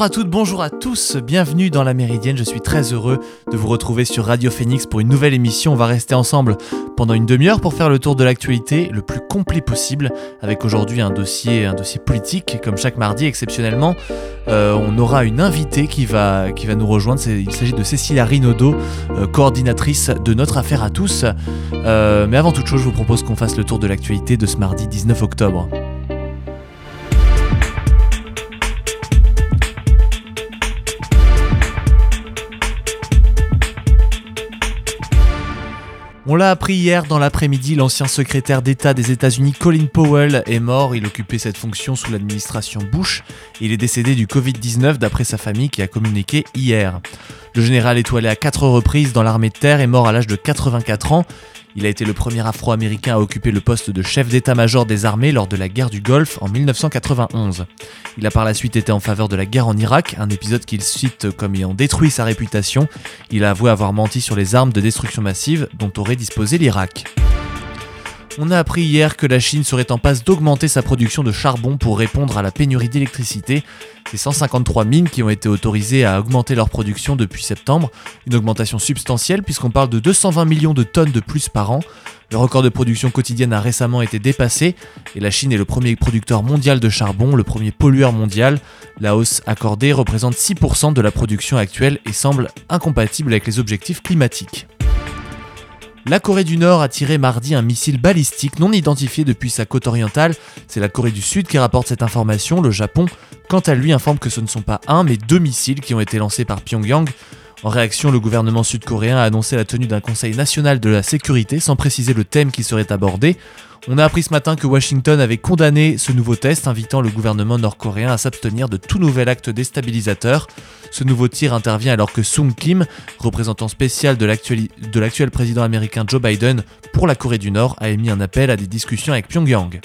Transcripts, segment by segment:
Bonjour à toutes, bonjour à tous, bienvenue dans la Méridienne, je suis très heureux de vous retrouver sur Radio Phoenix pour une nouvelle émission. On va rester ensemble pendant une demi-heure pour faire le tour de l'actualité le plus complet possible, avec aujourd'hui un dossier, un dossier politique, comme chaque mardi exceptionnellement. Euh, on aura une invitée qui va, qui va nous rejoindre, il s'agit de Cécilia Rinaudot, euh, coordinatrice de notre affaire à tous. Euh, mais avant toute chose, je vous propose qu'on fasse le tour de l'actualité de ce mardi 19 octobre. On l'a appris hier dans l'après-midi, l'ancien secrétaire d'État des États-Unis Colin Powell est mort. Il occupait cette fonction sous l'administration Bush. Il est décédé du Covid-19 d'après sa famille qui a communiqué hier. Le général étoilé à quatre reprises dans l'armée de terre est mort à l'âge de 84 ans. Il a été le premier Afro-Américain à occuper le poste de chef d'état-major des armées lors de la guerre du Golfe en 1991. Il a par la suite été en faveur de la guerre en Irak, un épisode qu'il cite comme ayant détruit sa réputation. Il a avoué avoir menti sur les armes de destruction massive dont aurait disposé l'Irak. On a appris hier que la Chine serait en passe d'augmenter sa production de charbon pour répondre à la pénurie d'électricité. C'est 153 mines qui ont été autorisées à augmenter leur production depuis septembre, une augmentation substantielle puisqu'on parle de 220 millions de tonnes de plus par an. Le record de production quotidienne a récemment été dépassé et la Chine est le premier producteur mondial de charbon, le premier pollueur mondial. La hausse accordée représente 6% de la production actuelle et semble incompatible avec les objectifs climatiques. La Corée du Nord a tiré mardi un missile balistique non identifié depuis sa côte orientale. C'est la Corée du Sud qui rapporte cette information. Le Japon, quant à lui, informe que ce ne sont pas un mais deux missiles qui ont été lancés par Pyongyang. En réaction, le gouvernement sud-coréen a annoncé la tenue d'un Conseil national de la sécurité sans préciser le thème qui serait abordé. On a appris ce matin que Washington avait condamné ce nouveau test, invitant le gouvernement nord-coréen à s'abstenir de tout nouvel acte déstabilisateur. Ce nouveau tir intervient alors que Sung Kim, représentant spécial de l'actuel président américain Joe Biden pour la Corée du Nord, a émis un appel à des discussions avec Pyongyang.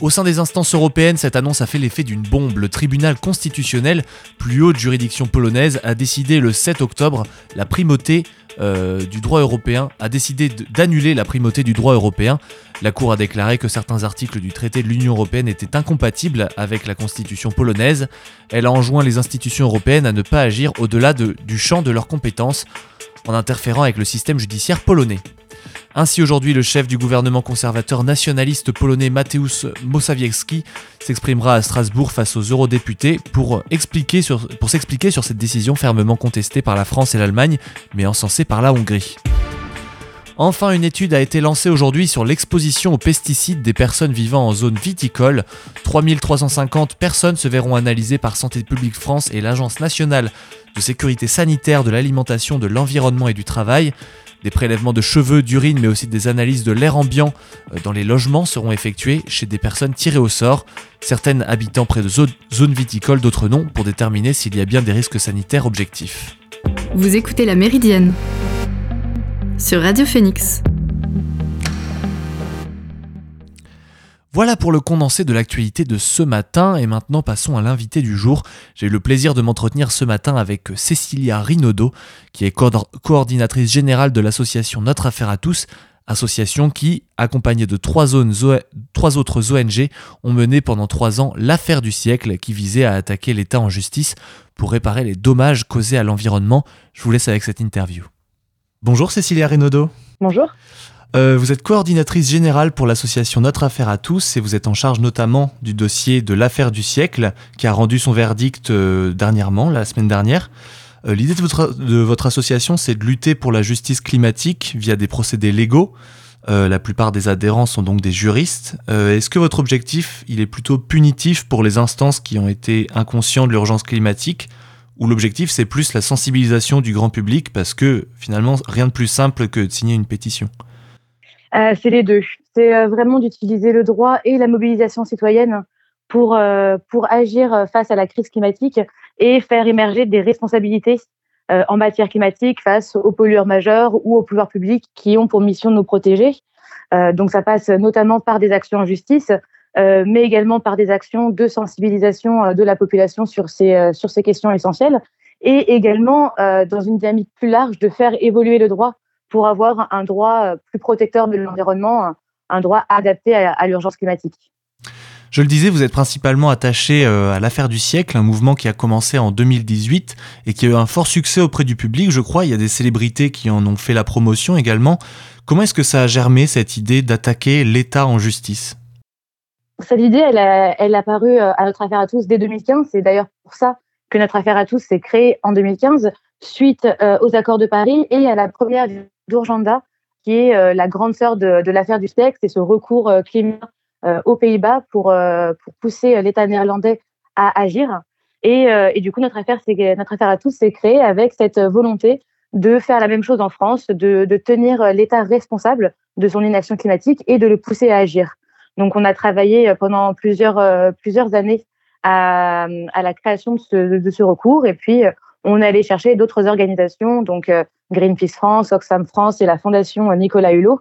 Au sein des instances européennes, cette annonce a fait l'effet d'une bombe. Le tribunal constitutionnel, plus haute juridiction polonaise, a décidé le 7 octobre la primauté euh, du droit européen a décidé d'annuler la primauté du droit européen. La Cour a déclaré que certains articles du traité de l'Union européenne étaient incompatibles avec la constitution polonaise. Elle a enjoint les institutions européennes à ne pas agir au-delà du champ de leurs compétences en interférant avec le système judiciaire polonais. Ainsi aujourd'hui, le chef du gouvernement conservateur nationaliste polonais Mateusz Mosawiecki s'exprimera à Strasbourg face aux eurodéputés pour s'expliquer sur cette décision fermement contestée par la France et l'Allemagne, mais encensée par la Hongrie. Enfin, une étude a été lancée aujourd'hui sur l'exposition aux pesticides des personnes vivant en zone viticole. 3350 personnes se verront analysées par Santé publique France et l'Agence nationale de sécurité sanitaire de l'alimentation, de l'environnement et du travail. Des prélèvements de cheveux, d'urine, mais aussi des analyses de l'air ambiant euh, dans les logements seront effectués chez des personnes tirées au sort, certaines habitant près de zones viticoles, d'autres non, pour déterminer s'il y a bien des risques sanitaires objectifs. Vous écoutez La Méridienne sur Radio Phoenix. Voilà pour le condensé de l'actualité de ce matin et maintenant passons à l'invité du jour. J'ai eu le plaisir de m'entretenir ce matin avec Cécilia Rinaudot qui est coordinatrice générale de l'association Notre Affaire à tous, association qui, accompagnée de trois, trois autres ONG, ont mené pendant trois ans l'affaire du siècle qui visait à attaquer l'État en justice pour réparer les dommages causés à l'environnement. Je vous laisse avec cette interview. Bonjour Cécilia Rinaudot. Bonjour. Euh, vous êtes coordinatrice générale pour l'association Notre Affaire à tous et vous êtes en charge notamment du dossier de l'affaire du siècle qui a rendu son verdict euh, dernièrement, la semaine dernière. Euh, l'idée de votre, de votre association, c'est de lutter pour la justice climatique via des procédés légaux. la plupart des adhérents sont donc des juristes. Est-ce que votre objectif, il est plutôt punitif pour les instances qui ont été inconscients de l'urgence climatique ou l'objectif c'est plus la sensibilisation du grand public parce que finalement rien de plus simple que de signer une pétition? Euh, c'est les deux. C'est euh, vraiment d'utiliser le droit et la mobilisation citoyenne pour, euh, pour agir face à la crise climatique et faire émerger des responsabilités en matière climatique face aux pollueurs majeurs ou aux pouvoirs publics qui ont pour mission de nous protéger. donc ça passe notamment par des actions en justice, mais également par des actions de sensibilisation de la population sur ces, sur ces questions essentielles, et également dans une dynamique plus large de faire évoluer le droit pour avoir un droit euh, plus protecteur de l'environnement, un droit adapté à, l'urgence climatique. Je le disais, vous êtes principalement attaché euh, à l'affaire du siècle, un mouvement qui a commencé en 2018 et qui a eu un fort succès auprès du public, je crois. Il y a des célébrités qui en ont fait la promotion également. Comment est-ce que ça a germé cette idée d'attaquer l'État en justice? Cette idée, elle a, elle a apparu euh, à notre affaire à tous dès 2015. C'est d'ailleurs pour ça que notre affaire à tous s'est créée en 2015, suite aux accords de Paris et à la première d'Urgenda, qui est la grande sœur de, l'affaire du siècle. C'est ce recours climat euh, aux Pays-Bas pour, euh, pousser l'État néerlandais à agir. Et, euh, du coup, notre affaire, notre affaire à tous s'est créée avec cette volonté de faire la même chose en France, de, tenir l'État responsable de son inaction climatique et de le pousser à agir. Donc, on a travaillé pendant plusieurs, années à, la création de ce, recours. Et puis, on allé chercher d'autres organisations, donc Greenpeace France, Oxfam France et la Fondation Nicolas Hulot,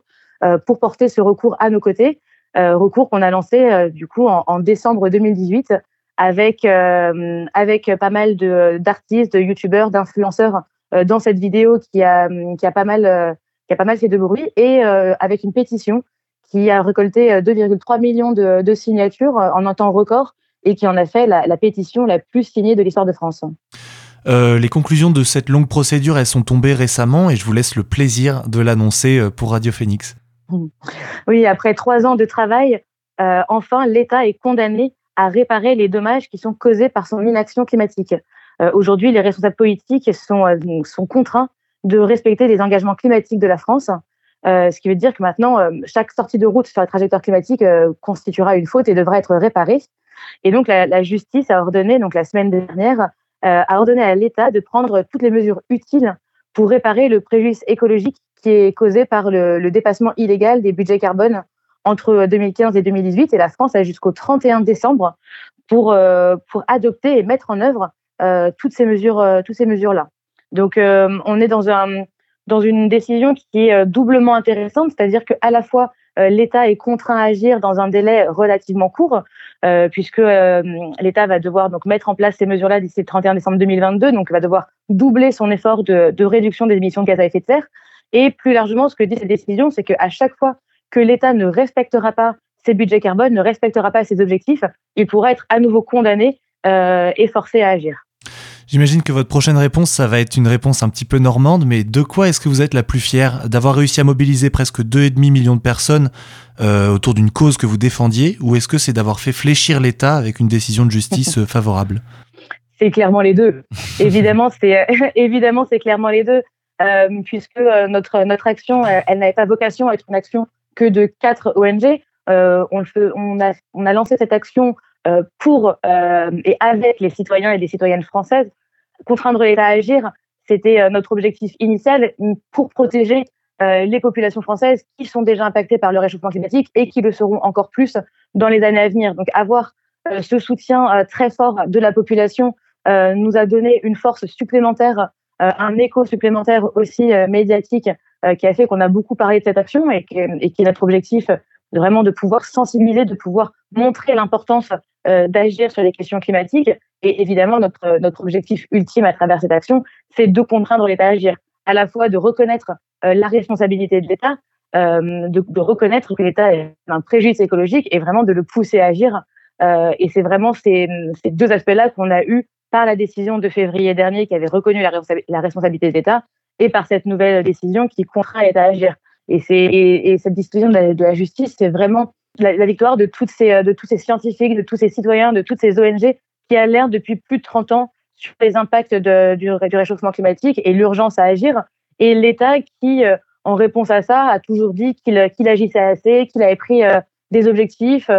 pour porter ce recours à nos côtés euh, recours qu'on a lancé euh, du coup en, décembre 2018 avec euh, avec pas mal de d'artistes, de youtubeurs, d'influenceurs dans cette vidéo qui a qui a pas mal fait de bruit et avec une pétition qui a récolté 2,3 millions de, signatures en un temps record et qui en a fait la pétition la plus signée de l'histoire de France. Euh, les conclusions de cette longue procédure, elles sont tombées récemment et je vous laisse le plaisir de l'annoncer pour Radio Phoenix. Oui, après trois ans de travail, euh, enfin, l'État est condamné à réparer les dommages qui sont causés par son inaction climatique. Euh, Aujourd'hui, les responsables politiques sont, euh, sont contraints de respecter les engagements climatiques de la France, euh, ce qui veut dire que maintenant, euh, chaque sortie de route sur la trajectoire climatique euh, constituera une faute et devra être réparée. Et donc, la, la, justice a ordonné, donc la semaine dernière, a ordonné à l'État de prendre toutes les mesures utiles pour réparer le préjudice écologique qui est causé par le, dépassement illégal des budgets carbone entre 2015 et 2018. Et la France a jusqu'au 31 décembre pour, euh, pour adopter et mettre en œuvre euh, toutes ces mesures, euh, mesures-là. Donc, euh, on est dans, un, dans une décision qui est euh, doublement intéressante, c'est-à-dire qu'à la fois euh, l'État est contraint à agir dans un délai relativement court, puisque l'État va devoir donc mettre en place ces mesures-là d'ici le 31 décembre 2022, donc va devoir doubler son effort de, réduction des émissions de gaz à effet de serre. Et plus largement, ce que dit cette décision, c'est qu'à chaque fois que l'État ne respectera pas ses budgets carbone, ne respectera pas ses objectifs, il pourra être à nouveau condamné euh, et forcé à agir. J'imagine que votre prochaine réponse, ça va être une réponse un petit peu normande, mais de quoi est-ce que vous êtes la plus fière D'avoir réussi à mobiliser presque 2,5 millions de personnes euh, autour d'une cause que vous défendiez, ou est-ce que c'est d'avoir fait fléchir l'État avec une décision de justice euh, favorable? C'est clairement les deux. évidemment, c'est évidemment c'est clairement les deux euh, puisque euh, notre notre action, elle, n'avait pas vocation à être une action que de quatre ONG. Euh, on, a, on a lancé cette action euh, pour euh, et avec les citoyens et les citoyennes françaises. Contraindre l'État à agir, c'était euh, notre objectif initial pour protéger les populations françaises qui sont déjà impactées par le réchauffement climatique et qui le seront encore plus dans les années à venir. Donc avoir ce soutien très fort de la population nous a donné une force supplémentaire euh, un écho supplémentaire aussi euh, médiatique euh, qui a fait qu'on a beaucoup parlé de cette action et, qui, et qui est notre objectif vraiment de pouvoir sensibiliser, de pouvoir montrer l'importance d'agir sur les questions climatiques. Et évidemment, notre, notre objectif ultime à travers cette action, c'est de contraindre l'État à agir, à la fois de reconnaître la responsabilité de l'État, de, reconnaître que l'État est un préjudice écologique et vraiment de le pousser à agir. et c'est vraiment ces, ces deux aspects-là qu'on a eu par la décision de février dernier qui avait reconnu la, responsabilité de l'État et par cette nouvelle décision qui contraint l'État à agir. Et, et, et cette décision de la justice, c'est vraiment la, victoire de, toutes ces, de tous ces scientifiques, de tous ces citoyens, de toutes ces ONG qui alertent depuis plus de 30 ans sur les impacts du, réchauffement climatique et l'urgence à agir. Et l'État qui, euh, en réponse à ça, a toujours dit qu'il, qu'il agissait assez, qu'il avait pris euh, des objectifs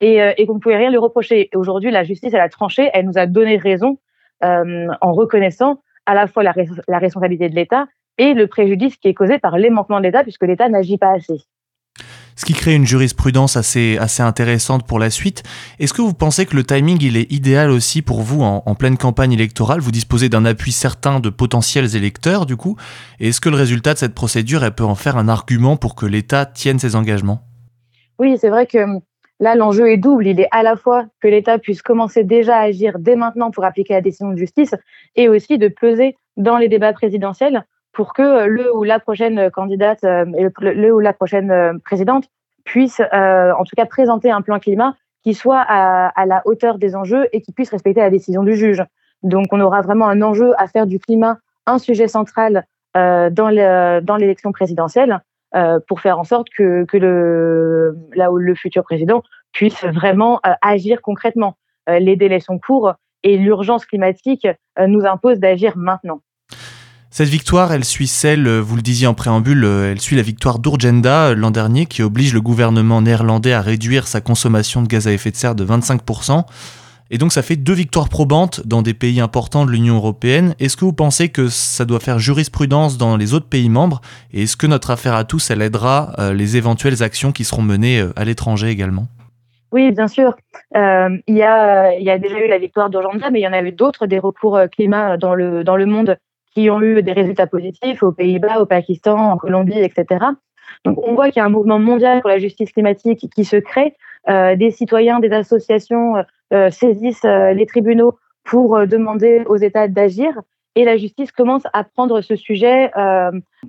et, euh, qu'on ne pouvait rien lui reprocher. Aujourd'hui, la justice, elle a tranché, elle nous a donné raison euh, en reconnaissant à la fois la, la responsabilité de l'État et le préjudice qui est causé par les manquements de l'État puisque l'État n'agit pas assez. Ce qui crée une jurisprudence assez, intéressante pour la suite. Est-ce que vous pensez que le timing est idéal aussi pour vous en, pleine campagne électorale? Vous disposez d'un appui certain de potentiels électeurs du coup. Est-ce que le résultat de cette procédure peut en faire un argument pour que l'État tienne ses engagements? Oui, c'est vrai que Là, l'enjeu est double. Il est à la fois que l'État puisse commencer déjà à agir dès maintenant pour appliquer la décision de justice et aussi de peser dans les débats présidentiels pour que le ou la prochaine candidate euh, le, ou la prochaine euh, présidente puisse, euh, en tout cas, présenter un plan climat qui soit à, la hauteur des enjeux et qui puisse respecter la décision du juge. Donc, on aura vraiment un enjeu à faire du climat un sujet central euh, dans l'élection présidentielle euh, pour faire en sorte que, que le, là où le futur président puisse vraiment euh, agir concrètement. Euh, les délais sont courts et l'urgence climatique euh, nous impose d'agir maintenant. Cette victoire, elle suit celle, vous le disiez en préambule, elle suit la victoire d'Urgenda l'an dernier qui oblige le gouvernement néerlandais à réduire sa consommation de gaz à effet de serre de 25%. Et donc ça fait deux victoires probantes dans des pays importants de l'Union européenne. Est-ce que vous pensez que ça doit faire jurisprudence dans les autres pays membres? Et est-ce que notre affaire à tous, elle aidera les éventuelles actions qui seront menées à l'étranger également? Oui, bien sûr. Euh, il, y a, déjà eu la victoire d'Urgenda, mais il y en a eu d'autres des recours climat dans le monde qui ont eu des résultats positifs aux Pays-Bas, au Pakistan, en Colombie, etc. Donc on voit qu'il y a un mouvement mondial pour la justice climatique qui se crée. Euh, des citoyens, des associations euh, saisissent euh, les tribunaux pour demander aux États d'agir et la justice commence à prendre ce sujet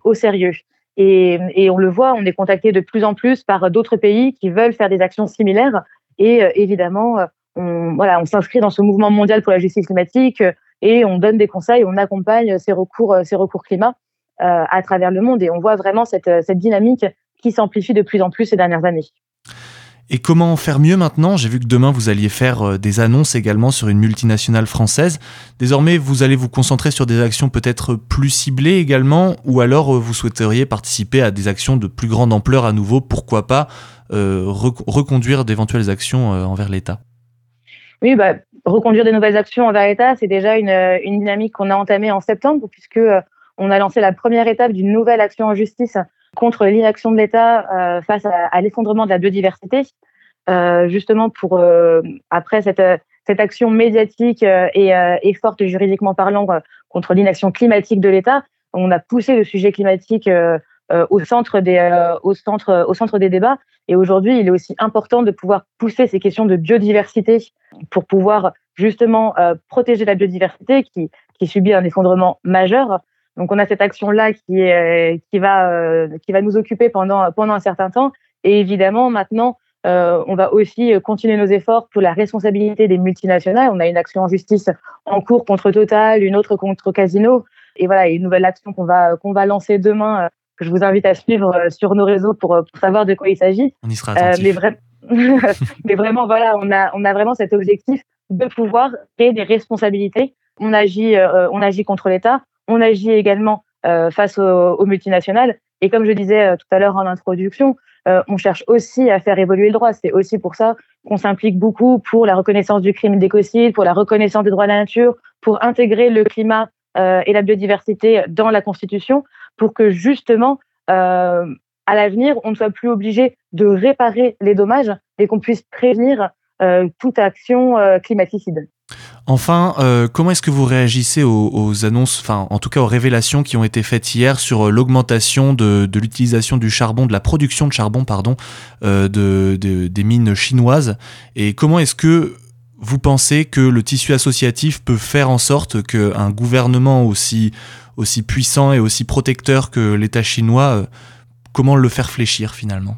au sérieux. Et, et, on le voit, on est contacté de plus en plus par d'autres pays qui veulent faire des actions similaires et évidemment, on, voilà, on s'inscrit dans ce mouvement mondial pour la justice climatique et on donne des conseils, on accompagne ces recours, ces recours climat à travers le monde. Et on voit vraiment cette, cette dynamique qui s'amplifie de plus en plus ces dernières années. Et comment faire mieux maintenant? J'ai vu que demain vous alliez faire des annonces également sur une multinationale française. Désormais, vous allez vous concentrer sur des actions peut-être plus ciblées également, ou alors vous souhaiteriez participer à des actions de plus grande ampleur à nouveau, pourquoi pas euh, reconduire d'éventuelles actions euh, envers l'État? Oui, bah, reconduire des nouvelles actions envers l'État, c'est déjà une, une dynamique qu'on a entamée en septembre, puisque euh, on a lancé la première étape d'une nouvelle action en justice contre l'inaction de l'État euh, face à, l'effondrement de la biodiversité, euh, justement pour euh, après cette, action médiatique et, et, forte juridiquement parlant contre l'inaction climatique de l'État, on a poussé le sujet climatique au centre des débats et aujourd'hui, il est aussi important de pouvoir pousser ces questions de biodiversité pour pouvoir justement euh, protéger la biodiversité qui, qui subit un effondrement majeur. Donc, on a cette action-là qui, qui, va, euh, qui va nous occuper pendant, pendant un certain temps. Et évidemment, maintenant, euh, on va aussi continuer nos efforts pour la responsabilité des multinationales. On a une action en justice en cours contre Total, une autre contre Casino. Et voilà, une nouvelle action qu'on va, qu'on va lancer demain que je vous invite à suivre euh, sur nos réseaux pour, euh, pour savoir de quoi il s'agit. On y sera euh, mais, vra mais, vraiment, voilà, on a, on a vraiment cet objectif de pouvoir créer des responsabilités. On agit, on agit contre l'État, on agit également face aux, aux, multinationales. Et comme je disais tout à l'heure en introduction, on cherche aussi à faire évoluer le droit. C'est aussi pour ça qu'on s'implique beaucoup pour la reconnaissance du crime d'écocide, pour la reconnaissance des droits de la nature, pour intégrer le climat et la biodiversité dans la Constitution pour que justement, euh, à l'avenir, on ne soit plus obligé de réparer les dommages et qu'on puisse prévenir euh, toute action euh, climaticide. Enfin, comment est-ce que vous réagissez aux, annonces, enfin en tout cas aux révélations qui ont été faites hier sur l'augmentation de, l'utilisation du charbon, de la production de charbon, pardon, de, des mines chinoises? Et comment est-ce que vous pensez que le tissu associatif peut faire en sorte qu'un gouvernement aussi aussi puissant et aussi protecteur que l'État chinois, euh, comment le faire fléchir finalement?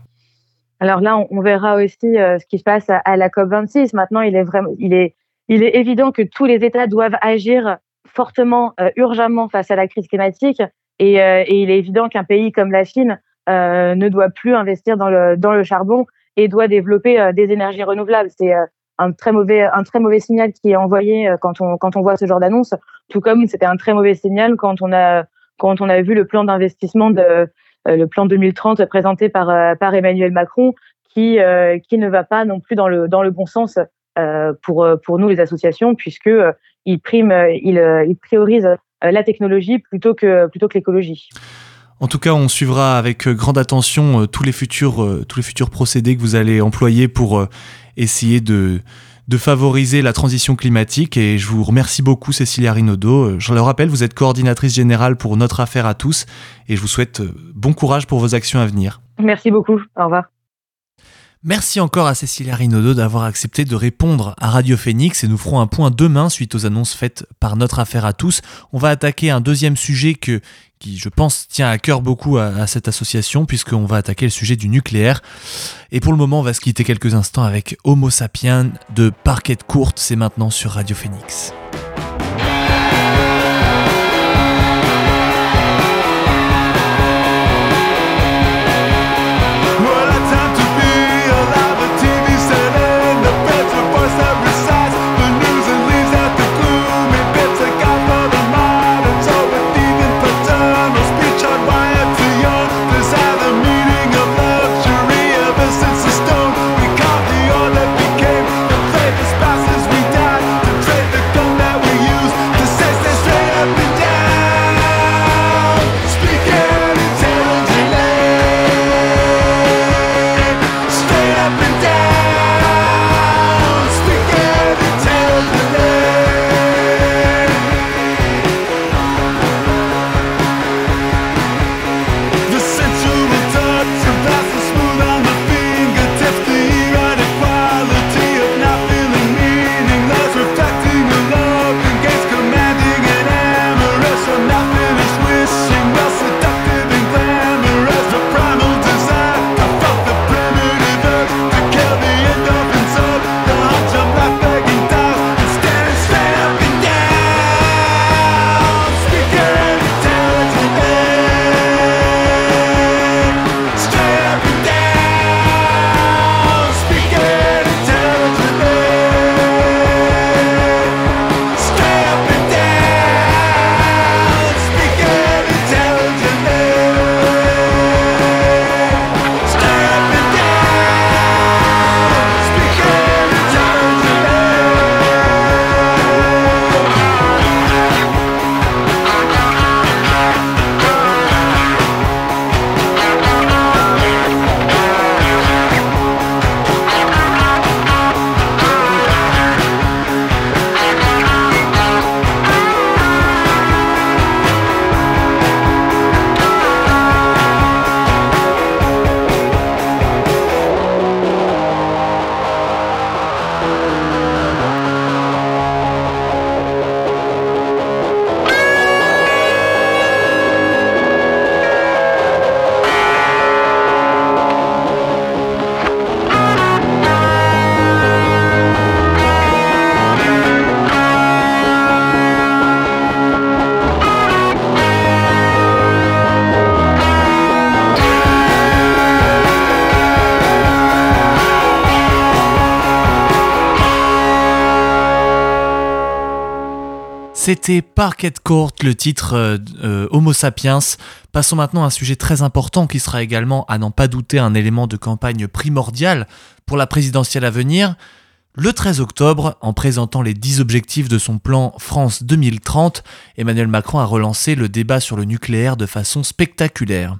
Alors là, on, verra aussi euh, ce qui se passe à, la COP26. Maintenant, il est vraiment, il est, il est évident que tous les États doivent agir fortement, euh, urgemment face à la crise climatique. Et, et il est évident qu'un pays comme la Chine ne doit plus investir dans le, dans le charbon et doit développer des énergies renouvelables. C'est un très mauvais un très mauvais signal qui est envoyé euh, quand on quand on voit ce genre d'annonce tout comme c'était un très mauvais signal quand on a quand on a vu le plan d'investissement de euh, le plan 2030 présenté par euh, par Emmanuel Macron qui qui ne va pas non plus dans le dans le bon sens pour pour nous les associations puisque il prime il il priorise la technologie plutôt que plutôt que l'écologie. En tout cas, on suivra avec grande attention tous les futurs tous les futurs procédés que vous allez employer pour essayer de, de favoriser la transition climatique. Et je vous remercie beaucoup, Cécilia Rinaudot. Je le rappelle, vous êtes coordinatrice générale pour Notre Affaire à tous et je vous souhaite euh, bon courage pour vos actions à venir. Merci beaucoup. Au revoir. Merci encore à Cécilia Rinaudot d'avoir accepté de répondre à Radio Phoenix et nous ferons un point demain suite aux annonces faites par notre affaire à tous. On va attaquer un deuxième sujet que, qui, je pense, tient à cœur beaucoup à, cette association, puisqu'on va attaquer le sujet du nucléaire. Et pour le moment, on va se quitter quelques instants avec Homo sapiens de Parquet Courte. C'est maintenant sur Radio Phoenix. C'était Parquet Court, le titre euh, euh, Homo sapiens. Passons maintenant à un sujet très important qui sera également, à n'en pas douter, un élément de campagne primordial pour la présidentielle à venir. Le 13 octobre, en présentant les 10 objectifs de son plan France 2030, Emmanuel Macron a relancé le débat sur le nucléaire de façon spectaculaire.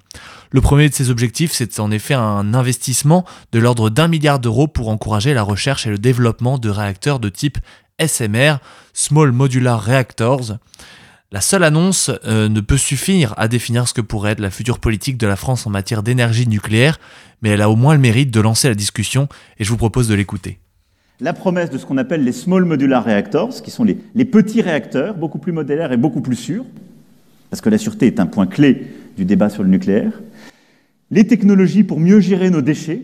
Le premier de ces objectifs, c'est en effet un investissement de l'ordre d'un milliard d'euros pour encourager la recherche et le développement de réacteurs de type SMR, Small Modular Reactors. La seule annonce euh, ne peut suffire à définir ce que pourrait être la future politique de la France en matière d'énergie nucléaire, mais elle a au moins le mérite de lancer la discussion et je vous propose de l'écouter. La promesse de ce qu'on appelle les Small Modular Reactors, qui sont les, les, petits réacteurs, beaucoup plus modulaires et beaucoup plus sûrs, parce que la sûreté est un point clé du débat sur le nucléaire. Les technologies pour mieux gérer nos déchets,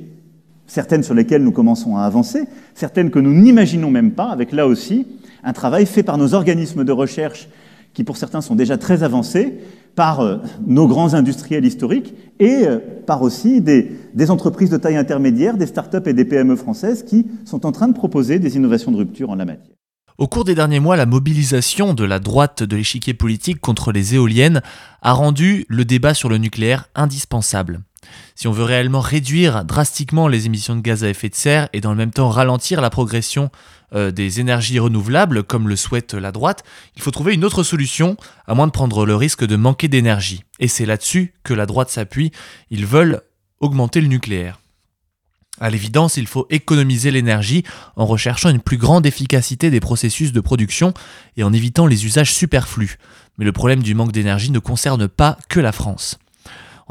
certaines sur lesquelles nous commençons à avancer, certaines que nous n'imaginons même pas, avec là aussi un travail fait par nos organismes de recherche qui pour certains sont déjà très avancés, par euh, nos grands industriels historiques et euh, par aussi des, des, entreprises de taille intermédiaire, des start-up et des PME françaises qui sont en train de proposer des innovations de rupture en la matière. Au cours des derniers mois, la mobilisation de la droite de l'échiquier politique contre les éoliennes a rendu le débat sur le nucléaire indispensable. Si on veut réellement réduire drastiquement les émissions de gaz à effet de serre et dans le même temps ralentir la progression euh, des énergies renouvelables, comme le souhaite la droite, il faut trouver une autre solution, à moins de prendre le risque de manquer d'énergie. Et c'est là-dessus que la droite s'appuie, ils veulent augmenter le nucléaire. À l'évidence, il faut économiser l'énergie en recherchant une plus grande efficacité des processus de production et en évitant les usages superflus. Mais le problème du manque d'énergie ne concerne pas que la France.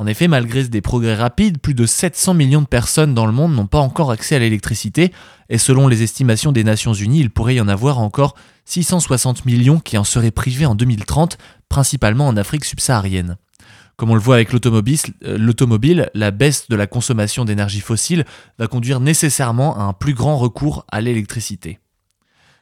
En effet, malgré des progrès rapides, plus de 700 millions de personnes dans le monde n'ont pas encore accès à l'électricité, et selon les estimations des Nations Unies, il pourrait y en avoir encore 660 millions qui en seraient privés en 2030, principalement en Afrique subsaharienne. Comme on le voit avec l'automobile, la baisse de la consommation d'énergie fossile va conduire nécessairement à un plus grand recours à l'électricité.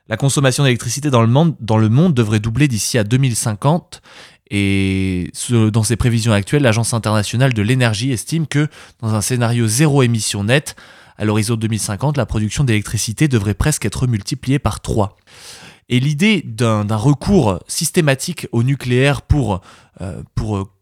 La consommation d'électricité dans, dans le monde devrait doubler d'ici à 2050 et dans ses prévisions actuelles, l'Agence internationale de l'énergie estime que dans un scénario zéro émission nette, à l'horizon 2050, la production d'électricité devrait presque être multipliée par 3. Et l'idée d'un recours systématique au nucléaire pour, euh,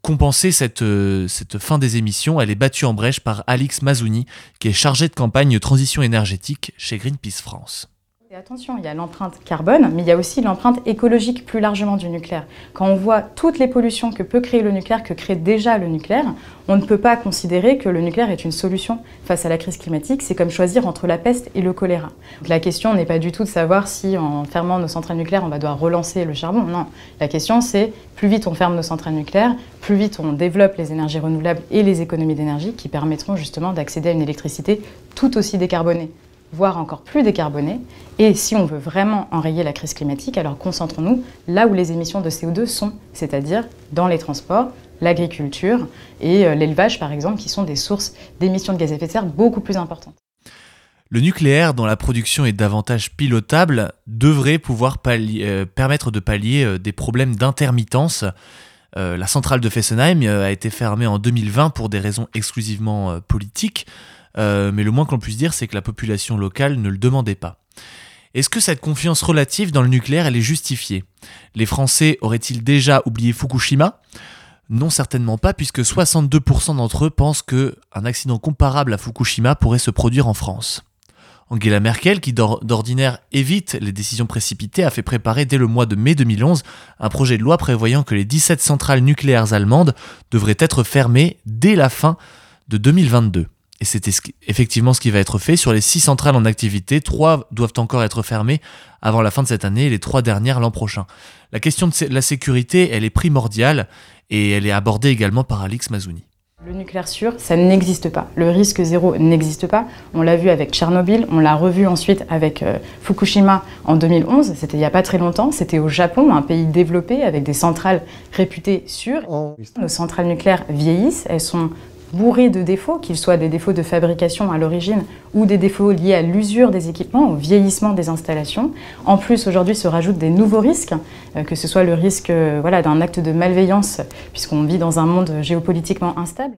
compenser cette, cette fin des émissions, elle est battue en brèche par Alix Mazouni, qui est chargé de campagne transition énergétique chez Greenpeace France. Attention, il y a l'empreinte carbone, mais il y a aussi l'empreinte écologique plus largement du nucléaire. Quand on voit toutes les pollutions que peut créer le nucléaire, que crée déjà le nucléaire, on ne peut pas considérer que le nucléaire est une solution face à la crise climatique. C'est comme choisir entre la peste et le choléra. la question n'est pas du tout de savoir si en fermant nos centrales nucléaires, on va devoir relancer le charbon. Non, la question c'est plus vite on ferme nos centrales nucléaires, plus vite on développe les énergies renouvelables et les économies d'énergie qui permettront justement d'accéder à une électricité tout aussi décarbonée voire encore plus décarbonée. Et si on veut vraiment enrayer la crise climatique, alors concentrons-nous là où les émissions de CO2 sont, c'est-à-dire dans les transports, l'agriculture et euh, l'élevage, par exemple, qui sont des sources d'émissions de gaz à effet de serre beaucoup plus importantes. Le nucléaire, dont la production est davantage pilotable, devrait pouvoir euh, permettre de pallier euh, des problèmes d'intermittence. la centrale de Fessenheim a été fermée en 2020 pour des raisons exclusivement politiques. Euh, mais le moins qu'on puisse dire, c'est que la population locale ne le demandait pas. Est-ce que cette confiance relative dans le nucléaire, elle est justifiée? Les Français auraient-ils déjà oublié Fukushima? Non, certainement pas, puisque 62% d'entre eux pensent qu'un accident comparable à Fukushima pourrait se produire en France. Angela Merkel, qui d'ordinaire évite les décisions précipitées, a fait préparer dès le mois de mai 2011 un projet de loi prévoyant que les 17 centrales nucléaires allemandes devraient être fermées dès la fin de 2022. Et c'est effectivement ce qui va être fait. Sur les six centrales en activité, trois doivent encore être fermées avant la fin de cette année et les trois dernières l'an prochain. La question de la sécurité, elle est primordiale et elle est abordée également par Alix Mazouni. Le nucléaire sûr, ça n'existe pas. Le risque zéro n'existe pas. On l'a vu avec Tchernobyl, on l'a revu ensuite avec euh, Fukushima en 2011. C'était il n'y a pas très longtemps. C'était au Japon, un pays développé avec des centrales réputées sûres. Nos centrales nucléaires vieillissent, elles sont bourré de défauts, qu'ils soient des défauts de fabrication à l'origine ou des défauts liés à l'usure des équipements, au vieillissement des installations. En plus, aujourd'hui se rajoutent des nouveaux risques, euh, que ce soit le risque euh, voilà, d'un acte de malveillance, puisqu'on vit dans un monde géopolitiquement instable.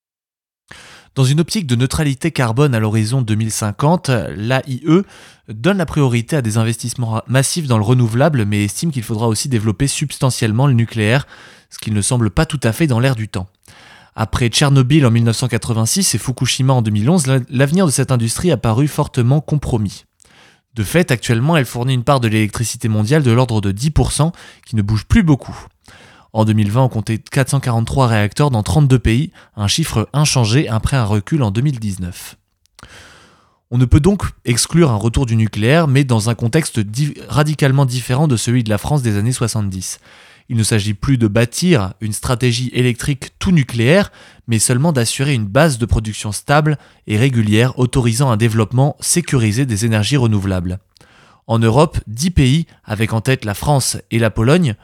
Dans une optique de neutralité carbone à l'horizon 2050, l'AIE donne la priorité à des investissements massifs dans le renouvelable, mais estime qu'il faudra aussi développer substantiellement le nucléaire, ce qui ne semble pas tout à fait dans l'air du temps. Après Tchernobyl en 1986 et Fukushima en 2011, l'avenir de cette industrie a paru fortement compromis. De fait, actuellement, elle fournit une part de l'électricité mondiale de l'ordre de 10%, qui ne bouge plus beaucoup. En 2020, on comptait 443 réacteurs dans 32 pays, un chiffre inchangé après un recul en 2019. On ne peut donc exclure un retour du nucléaire, mais dans un contexte radicalement différent de celui de la France des années 70. Il ne s'agit plus de bâtir une stratégie électrique tout nucléaire, mais seulement d'assurer une base de production stable et régulière autorisant un développement sécurisé des énergies renouvelables. En Europe, dix pays, avec en tête la France et la Pologne,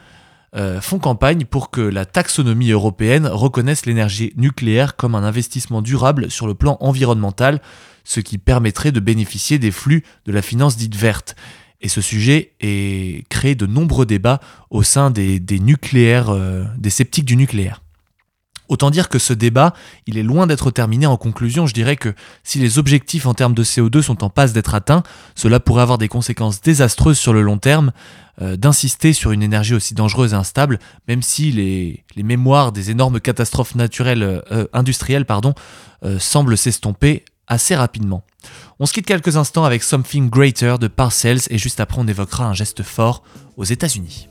euh, font campagne pour que la taxonomie européenne reconnaisse l'énergie nucléaire comme un investissement durable sur le plan environnemental, ce qui permettrait de bénéficier des flux de la finance dite verte. Et ce sujet est créé de nombreux débats au sein des, nucléaires, euh, des sceptiques du nucléaire. Autant dire que ce débat, il est loin d'être terminé. En conclusion, je dirais que si les objectifs en termes de CO2 sont en passe d'être atteints, cela pourrait avoir des conséquences désastreuses sur le long terme. Euh, d'insister sur une énergie aussi dangereuse et instable, même si les, mémoires des énormes catastrophes naturelles, euh, industrielles pardon, semblent s'estomper assez rapidement. On se quitte quelques instants avec Something Greater de Parcells et juste après on évoquera un geste fort aux États-Unis.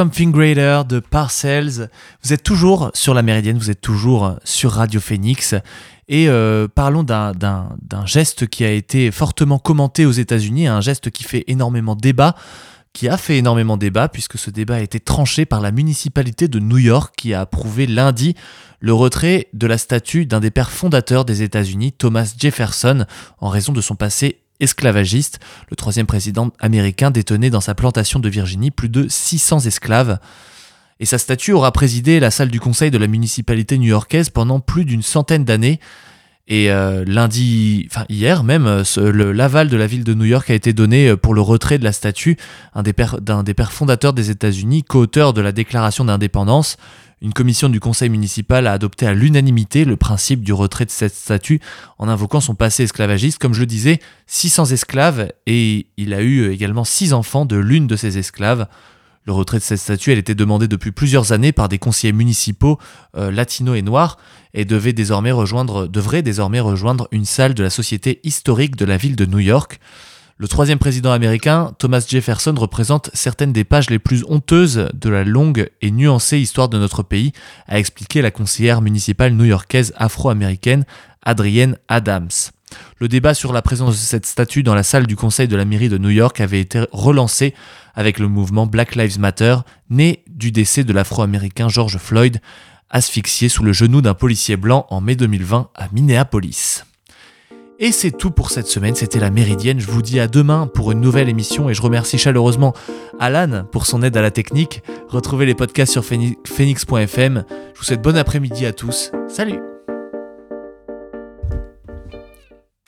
Something Greater de Parcells. Vous êtes toujours sur la Méridienne, vous êtes toujours sur Radio Phoenix. Et euh, parlons d'un geste qui a été fortement commenté aux États-Unis, un geste qui fait énormément débat, qui a fait énormément débat, puisque ce débat a été tranché par la municipalité de New York, qui a approuvé lundi le retrait de la statue d'un des pères fondateurs des États-Unis, Thomas Jefferson, en raison de son passé esclavagiste. Le troisième président américain détenait dans sa plantation de Virginie plus de 600 esclaves. Et sa statue aura présidé la salle du conseil de la municipalité new-yorkaise pendant plus d'une centaine d'années. Et euh, lundi, enfin hier même, l'aval de la ville de New York a été donné euh, pour le retrait de la statue d'un des, pères, des pères fondateurs des États-Unis, co-auteur de la Déclaration d'indépendance, une commission du conseil municipal a adopté à l'unanimité le principe du retrait de cette statue en invoquant son passé esclavagiste. Comme je le disais, 600 esclaves et il a eu également 6 enfants de l'une de ces esclaves. Le retrait de cette statue, elle était demandée depuis plusieurs années par des conseillers municipaux euh, latinos et noirs et devait devrait désormais rejoindre une salle de la Société historique de la ville de New York. Le troisième président américain, Thomas Jefferson, représente certaines des pages les plus honteuses de la longue et nuancée histoire de notre pays, a expliqué la conseillère municipale new-yorkaise afro-américaine Adrienne Adams. Le débat sur la présence de cette statue dans la salle du conseil de la mairie de New York avait été relancé avec le mouvement Black Lives Matter, né du décès de l'afro-américain George Floyd, asphyxié sous le genou d'un policier blanc en mai 2020 à Minneapolis. Et c'est tout pour cette semaine, c'était la Méridienne. Je vous dis à demain pour une nouvelle émission et je remercie chaleureusement Alan pour son aide à la technique. Retrouvez les podcasts sur phoenix.fm. Je vous souhaite bon après-midi à tous. Salut